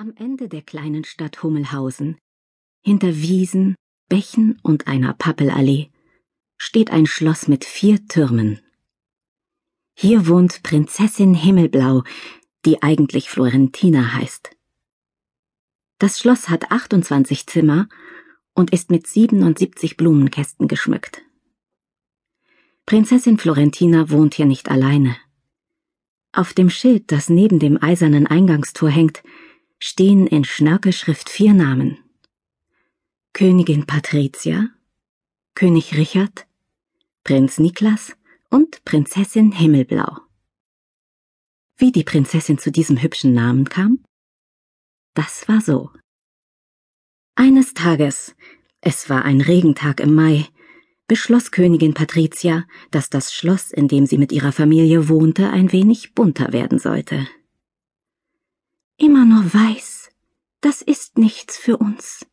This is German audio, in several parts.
Am Ende der kleinen Stadt Hummelhausen, hinter Wiesen, Bächen und einer Pappelallee, steht ein Schloss mit vier Türmen. Hier wohnt Prinzessin Himmelblau, die eigentlich Florentina heißt. Das Schloss hat 28 Zimmer und ist mit 77 Blumenkästen geschmückt. Prinzessin Florentina wohnt hier nicht alleine. Auf dem Schild, das neben dem eisernen Eingangstor hängt, stehen in Schnörkelschrift vier Namen. Königin Patricia, König Richard, Prinz Niklas und Prinzessin Himmelblau. Wie die Prinzessin zu diesem hübschen Namen kam? Das war so. Eines Tages, es war ein Regentag im Mai, beschloss Königin Patricia, dass das Schloss, in dem sie mit ihrer Familie wohnte, ein wenig bunter werden sollte. Immer nur weiß, das ist nichts für uns.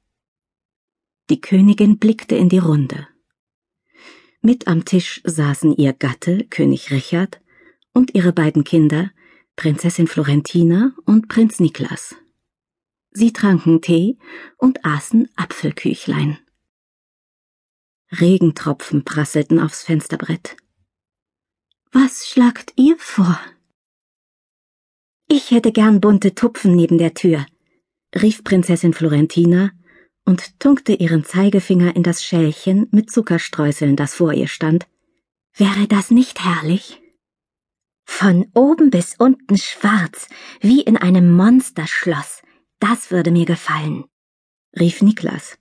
Die Königin blickte in die Runde. Mit am Tisch saßen ihr Gatte, König Richard, und ihre beiden Kinder, Prinzessin Florentina und Prinz Niklas. Sie tranken Tee und aßen Apfelküchlein. Regentropfen prasselten aufs Fensterbrett. Was schlagt ihr vor? Ich hätte gern bunte Tupfen neben der Tür, rief Prinzessin Florentina und tunkte ihren Zeigefinger in das Schälchen mit Zuckerstreuseln, das vor ihr stand. Wäre das nicht herrlich? Von oben bis unten schwarz, wie in einem Monsterschloss. Das würde mir gefallen, rief Niklas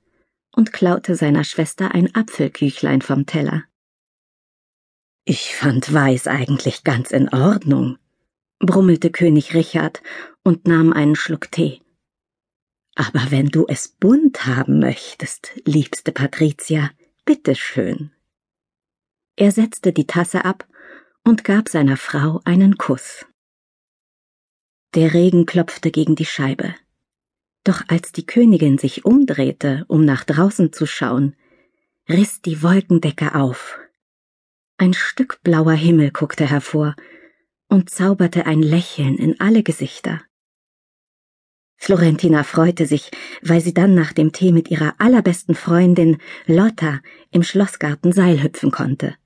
und klaute seiner Schwester ein Apfelküchlein vom Teller. Ich fand Weiß eigentlich ganz in Ordnung, brummelte König Richard und nahm einen Schluck Tee. Aber wenn du es bunt haben möchtest, liebste Patricia, bitteschön. Er setzte die Tasse ab und gab seiner Frau einen Kuss. Der Regen klopfte gegen die Scheibe. Doch als die Königin sich umdrehte, um nach draußen zu schauen, riss die Wolkendecke auf. Ein Stück blauer Himmel guckte hervor, und zauberte ein Lächeln in alle Gesichter. Florentina freute sich, weil sie dann nach dem Tee mit ihrer allerbesten Freundin Lotta im Schlossgarten Seil hüpfen konnte.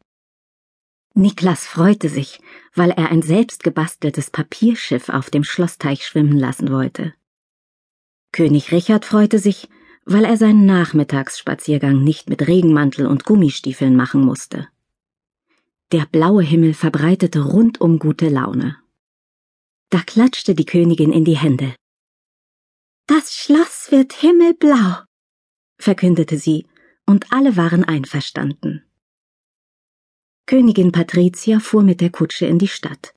Niklas freute sich, weil er ein selbstgebasteltes Papierschiff auf dem Schlossteich schwimmen lassen wollte. König Richard freute sich, weil er seinen Nachmittagsspaziergang nicht mit Regenmantel und Gummistiefeln machen musste. Der blaue Himmel verbreitete rundum gute Laune. Da klatschte die Königin in die Hände. Das Schloss wird himmelblau, verkündete sie, und alle waren einverstanden. Königin Patricia fuhr mit der Kutsche in die Stadt.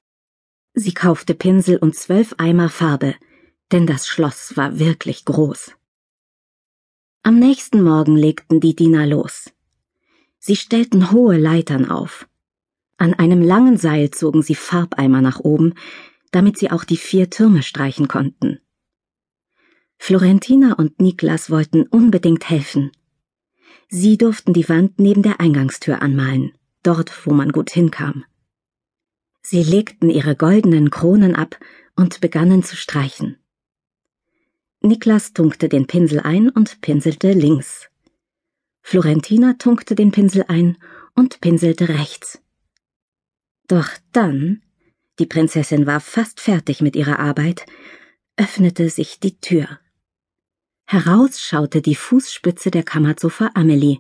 Sie kaufte Pinsel und zwölf Eimer Farbe, denn das Schloss war wirklich groß. Am nächsten Morgen legten die Diener los. Sie stellten hohe Leitern auf. An einem langen Seil zogen sie Farbeimer nach oben, damit sie auch die vier Türme streichen konnten. Florentina und Niklas wollten unbedingt helfen. Sie durften die Wand neben der Eingangstür anmalen, dort, wo man gut hinkam. Sie legten ihre goldenen Kronen ab und begannen zu streichen. Niklas tunkte den Pinsel ein und pinselte links. Florentina tunkte den Pinsel ein und pinselte rechts. Doch dann, die Prinzessin war fast fertig mit ihrer Arbeit, öffnete sich die Tür. Heraus schaute die Fußspitze der Kammerzofe Amelie,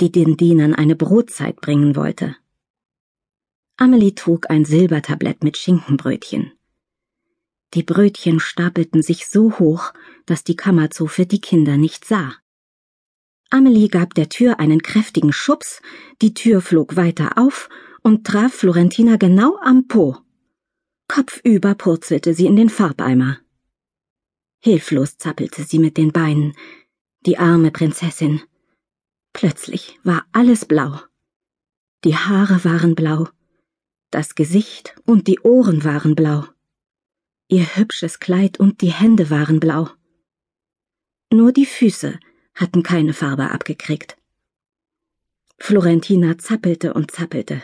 die den Dienern eine Brotzeit bringen wollte. Amelie trug ein Silbertablett mit Schinkenbrötchen. Die Brötchen stapelten sich so hoch, dass die Kammerzofe die Kinder nicht sah. Amelie gab der Tür einen kräftigen Schubs, die Tür flog weiter auf und traf Florentina genau am Po. Kopfüber purzelte sie in den Farbeimer. Hilflos zappelte sie mit den Beinen, die arme Prinzessin. Plötzlich war alles blau. Die Haare waren blau, das Gesicht und die Ohren waren blau. Ihr hübsches Kleid und die Hände waren blau. Nur die Füße hatten keine Farbe abgekriegt. Florentina zappelte und zappelte.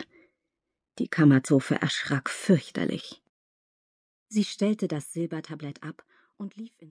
Die Kammerzofe erschrak fürchterlich. Sie stellte das Silbertablett ab und lief ins